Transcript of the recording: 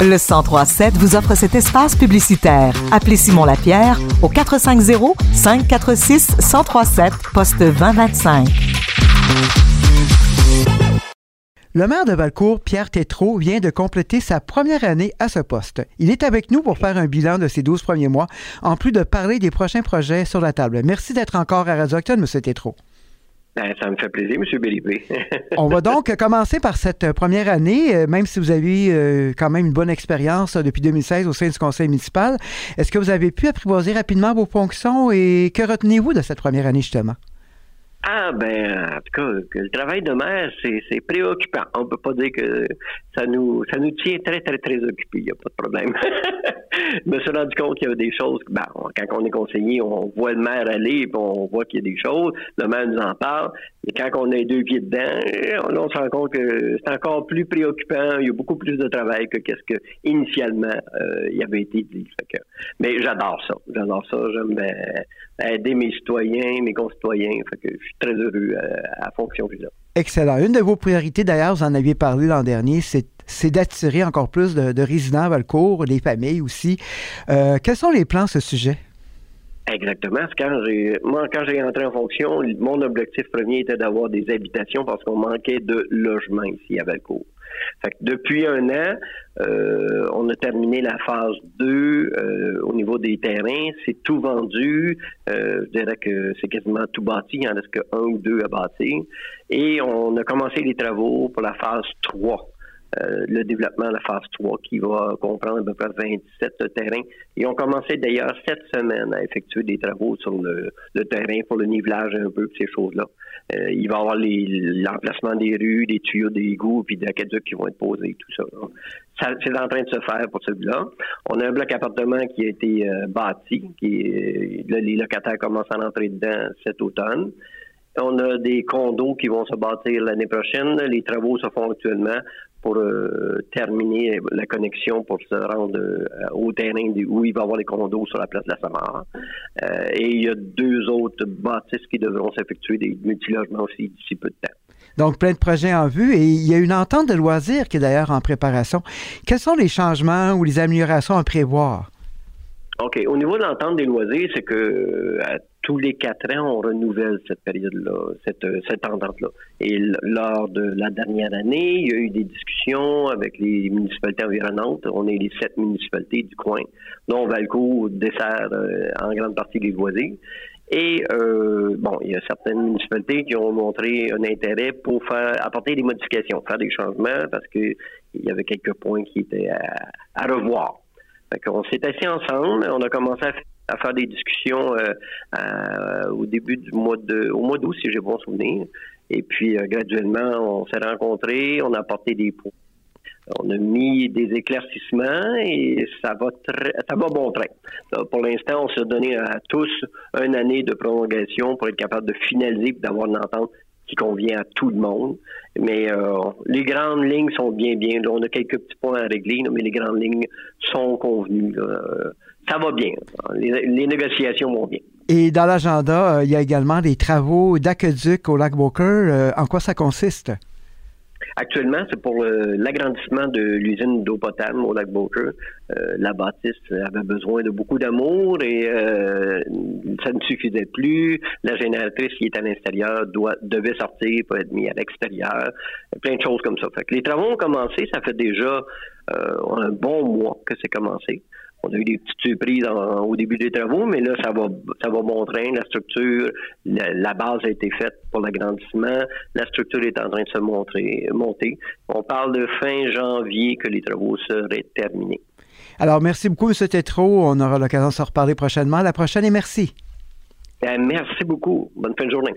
Le 1037 vous offre cet espace publicitaire. Appelez Simon Lapierre au 450 546 1037 poste 2025. Le maire de Valcourt, Pierre Tétrault, vient de compléter sa première année à ce poste. Il est avec nous pour faire un bilan de ses 12 premiers mois, en plus de parler des prochains projets sur la table. Merci d'être encore à Radio Octane, M. Tétrault. Ben, ça me fait plaisir, M. Bélibé. On va donc commencer par cette première année, euh, même si vous avez euh, quand même une bonne expérience depuis 2016 au sein du conseil municipal. Est-ce que vous avez pu apprivoiser rapidement vos fonctions et que retenez-vous de cette première année, justement? Ah ben en tout cas, le travail de maire, c'est préoccupant. On peut pas dire que ça nous ça nous tient très, très, très occupés, il n'y a pas de problème. je me suis rendu compte qu'il y avait des choses, ben, quand on est conseiller, on voit le maire aller, puis on voit qu'il y a des choses, le maire nous en parle, et quand on a deux pieds dedans, on, se rend compte que c'est encore plus préoccupant, il y a beaucoup plus de travail que qu'est-ce que initialement euh, il avait été dit. mais j'adore ça, j'adore ça, j'aime aider mes citoyens, mes concitoyens, je suis très heureux euh, à, à fonction. Excellent. Une de vos priorités, d'ailleurs, vous en aviez parlé l'an dernier, c'est d'attirer encore plus de, résidents à Valcourt, les familles aussi. Euh, quels sont les plans à ce sujet? Exactement. Quand moi, quand j'ai entré en fonction, mon objectif premier était d'avoir des habitations parce qu'on manquait de logements ici à Valcourt. depuis un an, euh, on a terminé la phase 2 euh, au niveau des terrains. C'est tout vendu. Je dirais que c'est quasiment tout bâti. Il en reste qu'un ou deux à bâtir. Et on a commencé les travaux pour la phase 3. Euh, le développement de la phase 3 qui va comprendre à peu près 27 terrains. Et on commençait d'ailleurs cette semaine à effectuer des travaux sur le, terrain pour le nivelage un peu, ces choses-là. Euh, il va y avoir l'emplacement des rues, des tuyaux d'égouts, puis des aqueducs qui vont être posés, tout ça. ça c'est en train de se faire pour celui-là. On a un bloc appartement qui a été euh, bâti, qui les locataires commencent à entrer dedans cet automne. On a des condos qui vont se bâtir l'année prochaine. Les travaux se font actuellement pour euh, terminer la connexion pour se rendre euh, au terrain où il va y avoir les condos sur la place de la Samara. Euh, et il y a deux autres bâtisses qui devront s'effectuer des multilogements aussi d'ici peu de temps. Donc, plein de projets en vue et il y a une entente de loisirs qui est d'ailleurs en préparation. Quels sont les changements ou les améliorations à prévoir? OK. Au niveau de l'entente des loisirs, c'est que tous les quatre ans, on renouvelle cette période-là, cette, cette entente-là. Et lors de la dernière année, il y a eu des discussions avec les municipalités environnantes. On est les sept municipalités du coin, dont Valco dessert euh, en grande partie les voisins. Et euh, bon, il y a certaines municipalités qui ont montré un intérêt pour faire apporter des modifications, faire des changements, parce qu'il y avait quelques points qui étaient à, à revoir. On s'est assis ensemble, on a commencé à faire des discussions euh, euh, au début du mois au mois d'août si j'ai bon souvenir. Et puis euh, graduellement, on s'est rencontrés, on a apporté des points. On a mis des éclaircissements et ça va très, ça va bon train. pour l'instant, on s'est donné à tous une année de prolongation pour être capable de finaliser et d'avoir une entente convient à tout le monde. Mais les grandes lignes sont bien, bien. on a quelques petits points à régler, mais les grandes lignes sont convenues ça va bien. Les, négociations vont bien. Et dans l'agenda, euh, il y a également des travaux d'aqueduc au lac Walker. Euh, en quoi ça consiste? Actuellement, c'est pour l'agrandissement de l'usine d'eau potable au lac Walker. Euh, la bâtisse avait besoin de beaucoup d'amour et ça ne suffisait plus. La génératrice qui est à l'intérieur devait sortir pour être mise à l'extérieur. Plein de choses comme ça. Fait que les travaux ont commencé. Ça fait déjà un bon mois que c'est commencé. On a eu des petites surprises au début des travaux, mais là, ça va, ça va bon train. La structure, la, base a été faite pour l'agrandissement. La structure est en train de se montrer, monter. On parle de fin janvier que les travaux seraient terminés. Alors, merci beaucoup, M. Tétrault. On aura l'occasion de se reparler prochainement. À la prochaine et merci. Ben, merci beaucoup. Bonne fin de journée.